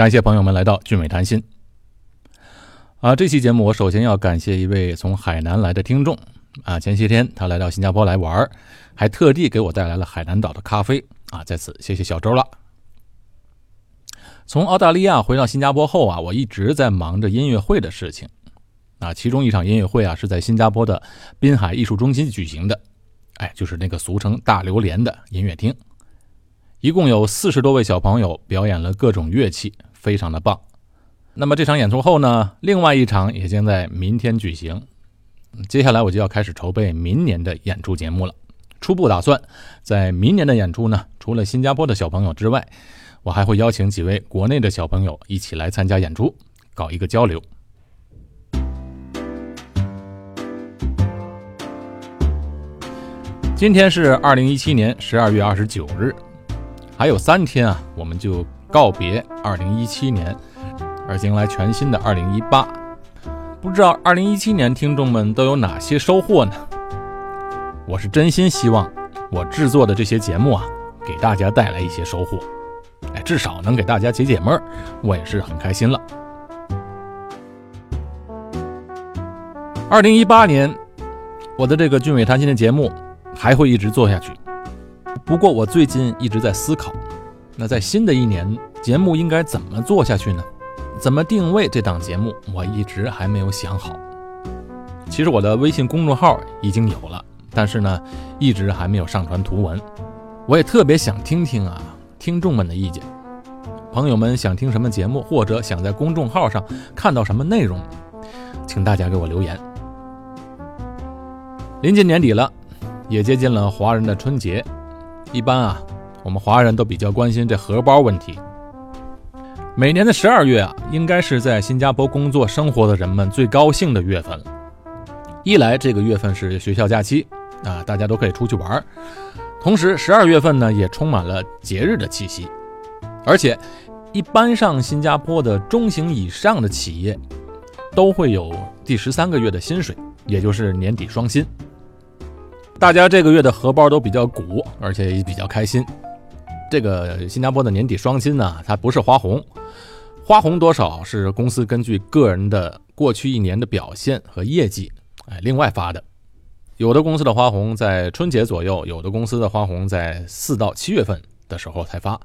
感谢朋友们来到俊美谈心。啊，这期节目我首先要感谢一位从海南来的听众。啊，前些天他来到新加坡来玩，还特地给我带来了海南岛的咖啡。啊，在此谢谢小周了。从澳大利亚回到新加坡后啊，我一直在忙着音乐会的事情。啊，其中一场音乐会啊是在新加坡的滨海艺术中心举行的，哎，就是那个俗称大榴莲的音乐厅，一共有四十多位小朋友表演了各种乐器，非常的棒。那么这场演出后呢，另外一场也将在明天举行。接下来我就要开始筹备明年的演出节目了。初步打算，在明年的演出呢，除了新加坡的小朋友之外，我还会邀请几位国内的小朋友一起来参加演出，搞一个交流。今天是二零一七年十二月二十九日，还有三天啊，我们就告别二零一七年。而迎来全新的二零一八，不知道二零一七年听众们都有哪些收获呢？我是真心希望我制作的这些节目啊，给大家带来一些收获，哎，至少能给大家解解闷儿，我也是很开心了。二零一八年，我的这个俊伟谈心的节目还会一直做下去。不过我最近一直在思考，那在新的一年，节目应该怎么做下去呢？怎么定位这档节目，我一直还没有想好。其实我的微信公众号已经有了，但是呢，一直还没有上传图文。我也特别想听听啊，听众们的意见。朋友们想听什么节目，或者想在公众号上看到什么内容，请大家给我留言。临近年底了，也接近了华人的春节。一般啊，我们华人都比较关心这荷包问题。每年的十二月啊，应该是在新加坡工作生活的人们最高兴的月份了。一来这个月份是学校假期啊，大家都可以出去玩；同时十二月份呢，也充满了节日的气息。而且，一般上新加坡的中型以上的企业都会有第十三个月的薪水，也就是年底双薪。大家这个月的荷包都比较鼓，而且也比较开心。这个新加坡的年底双薪呢，它不是花红，花红多少是公司根据个人的过去一年的表现和业绩，哎，另外发的。有的公司的花红在春节左右，有的公司的花红在四到七月份的时候才发。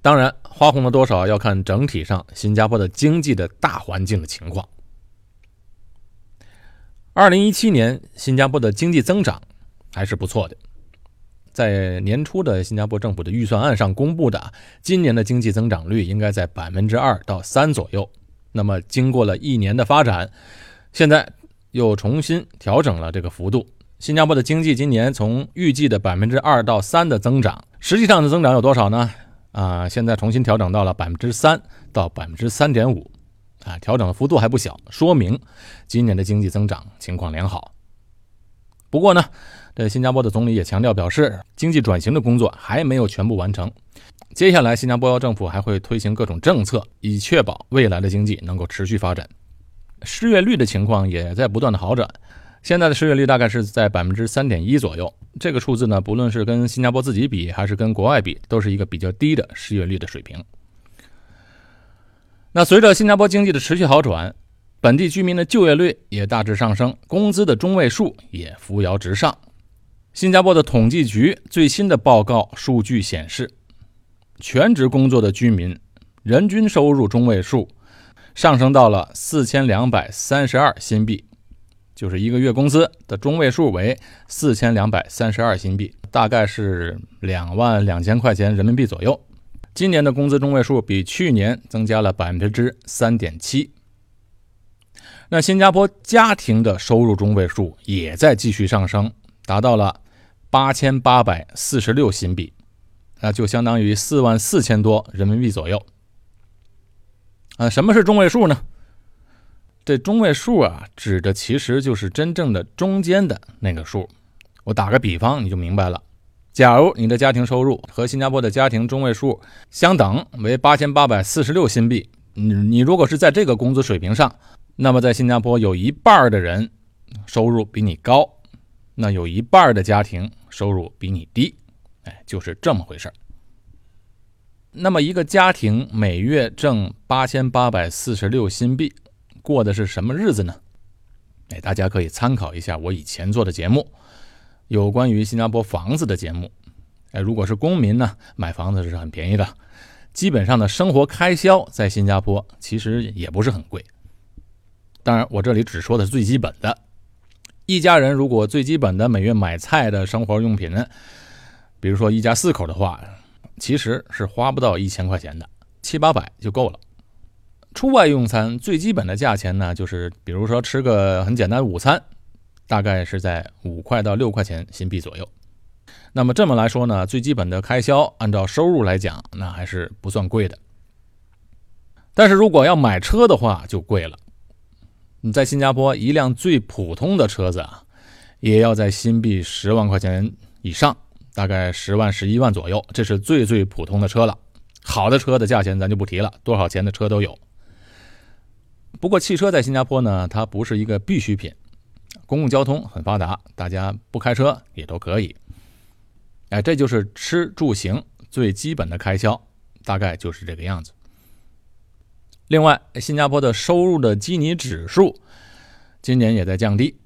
当然，花红的多少要看整体上新加坡的经济的大环境的情况。二零一七年新加坡的经济增长还是不错的。在年初的新加坡政府的预算案上公布的，今年的经济增长率应该在百分之二到三左右。那么经过了一年的发展，现在又重新调整了这个幅度。新加坡的经济今年从预计的百分之二到三的增长，实际上的增长有多少呢？啊，现在重新调整到了百分之三到百分之三点五，啊，调整的幅度还不小，说明今年的经济增长情况良好。不过呢。这新加坡的总理也强调表示，经济转型的工作还没有全部完成。接下来，新加坡政府还会推行各种政策，以确保未来的经济能够持续发展。失业率的情况也在不断的好转，现在的失业率大概是在百分之三点一左右。这个数字呢，不论是跟新加坡自己比，还是跟国外比，都是一个比较低的失业率的水平。那随着新加坡经济的持续好转，本地居民的就业率也大致上升，工资的中位数也扶摇直上。新加坡的统计局最新的报告数据显示，全职工作的居民人均收入中位数上升到了四千两百三十二新币，就是一个月工资的中位数为四千两百三十二新币，大概是两万两千块钱人民币左右。今年的工资中位数比去年增加了百分之三点七。那新加坡家庭的收入中位数也在继续上升，达到了。八千八百四十六新币，那就相当于四万四千多人民币左右。啊，什么是中位数呢？这中位数啊，指的其实就是真正的中间的那个数。我打个比方，你就明白了。假如你的家庭收入和新加坡的家庭中位数相等，为八千八百四十六新币，你你如果是在这个工资水平上，那么在新加坡有一半的人收入比你高。那有一半的家庭收入比你低，哎，就是这么回事那么一个家庭每月挣八千八百四十六新币，过的是什么日子呢？哎，大家可以参考一下我以前做的节目，有关于新加坡房子的节目。哎，如果是公民呢，买房子是很便宜的，基本上的生活开销在新加坡其实也不是很贵。当然，我这里只说的是最基本的。一家人如果最基本的每月买菜的生活用品呢，比如说一家四口的话。其实是花不到一千块钱的，七八百就够了。出外用餐最基本的价钱呢，就是比如说吃个很简单的午餐，大概是在五块到六块钱新币左右。那么这么来说呢，最基本的开销按照收入来讲，那还是不算贵的。但是如果要买车的话，就贵了。你在新加坡一辆最普通的车子啊，也要在新币十万块钱以上。大概十万、十一万左右，这是最最普通的车了。好的车的价钱咱就不提了，多少钱的车都有。不过汽车在新加坡呢，它不是一个必需品，公共交通很发达，大家不开车也都可以。哎，这就是吃住行最基本的开销，大概就是这个样子。另外，新加坡的收入的基尼指数今年也在降低，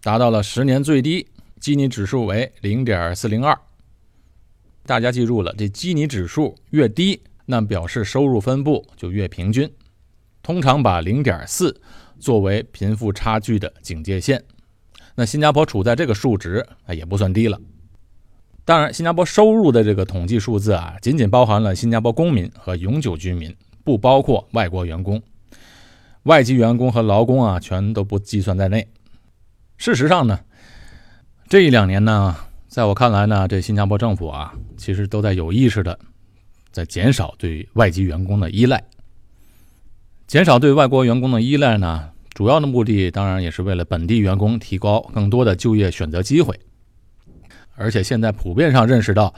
达到了十年最低。基尼指数为零点四零二，大家记住了，这基尼指数越低，那表示收入分布就越平均。通常把零点四作为贫富差距的警戒线。那新加坡处在这个数值啊，也不算低了。当然，新加坡收入的这个统计数字啊，仅仅包含了新加坡公民和永久居民，不包括外国员工、外籍员工和劳工啊，全都不计算在内。事实上呢？这一两年呢，在我看来呢，这新加坡政府啊，其实都在有意识的在减少对外籍员工的依赖。减少对外国员工的依赖呢，主要的目的当然也是为了本地员工提高更多的就业选择机会。而且现在普遍上认识到，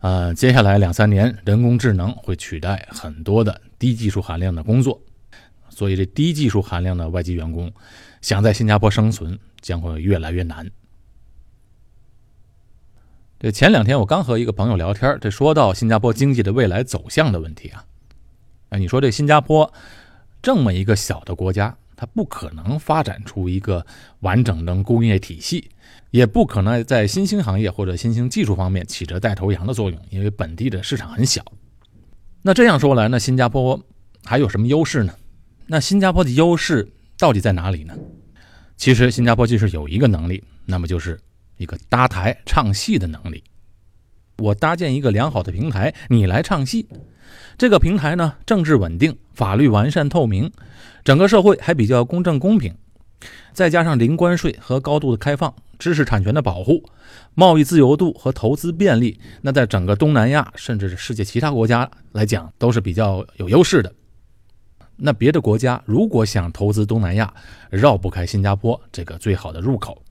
呃，接下来两三年人工智能会取代很多的低技术含量的工作，所以这低技术含量的外籍员工想在新加坡生存将会越来越难。这前两天我刚和一个朋友聊天，这说到新加坡经济的未来走向的问题啊，哎，你说这新加坡这么一个小的国家，它不可能发展出一个完整的工业体系，也不可能在新兴行业或者新兴技术方面起着带头羊的作用，因为本地的市场很小。那这样说来，那新加坡还有什么优势呢？那新加坡的优势到底在哪里呢？其实新加坡就是有一个能力，那么就是。一个搭台唱戏的能力，我搭建一个良好的平台，你来唱戏。这个平台呢，政治稳定，法律完善透明，整个社会还比较公正公平。再加上零关税和高度的开放，知识产权的保护，贸易自由度和投资便利，那在整个东南亚甚至是世界其他国家来讲，都是比较有优势的。那别的国家如果想投资东南亚，绕不开新加坡这个最好的入口。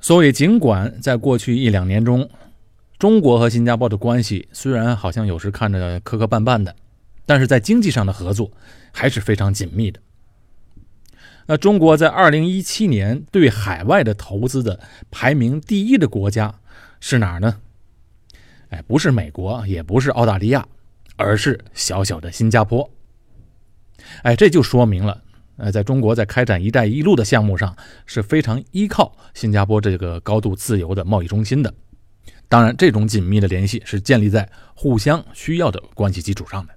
所以，尽管在过去一两年中，中国和新加坡的关系虽然好像有时看着磕磕绊绊的，但是在经济上的合作还是非常紧密的。那中国在2017年对海外的投资的排名第一的国家是哪儿呢？哎，不是美国，也不是澳大利亚，而是小小的新加坡。哎，这就说明了。呃，在中国在开展“一带一路”的项目上是非常依靠新加坡这个高度自由的贸易中心的。当然，这种紧密的联系是建立在互相需要的关系基础上的。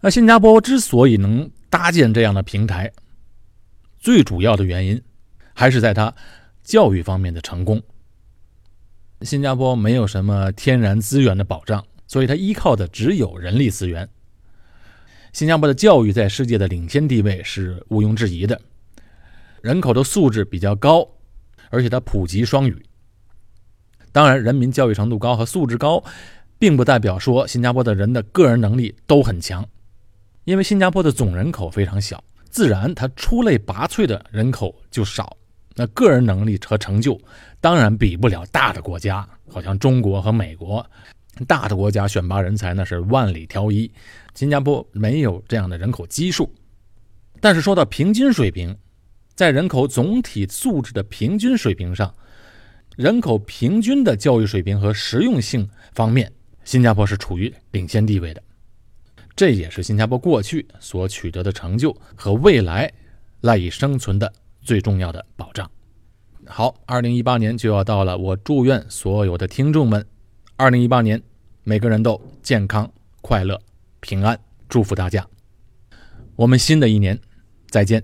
那新加坡之所以能搭建这样的平台，最主要的原因还是在它教育方面的成功。新加坡没有什么天然资源的保障，所以它依靠的只有人力资源。新加坡的教育在世界的领先地位是毋庸置疑的，人口的素质比较高，而且它普及双语。当然，人民教育程度高和素质高，并不代表说新加坡的人的个人能力都很强，因为新加坡的总人口非常小，自然它出类拔萃的人口就少，那个人能力和成就当然比不了大的国家，好像中国和美国。大的国家选拔人才那是万里挑一，新加坡没有这样的人口基数。但是说到平均水平，在人口总体素质的平均水平上，人口平均的教育水平和实用性方面，新加坡是处于领先地位的。这也是新加坡过去所取得的成就和未来赖以生存的最重要的保障。好，二零一八年就要到了，我祝愿所有的听众们，二零一八年每个人都健康、快乐、平安，祝福大家。我们新的一年再见。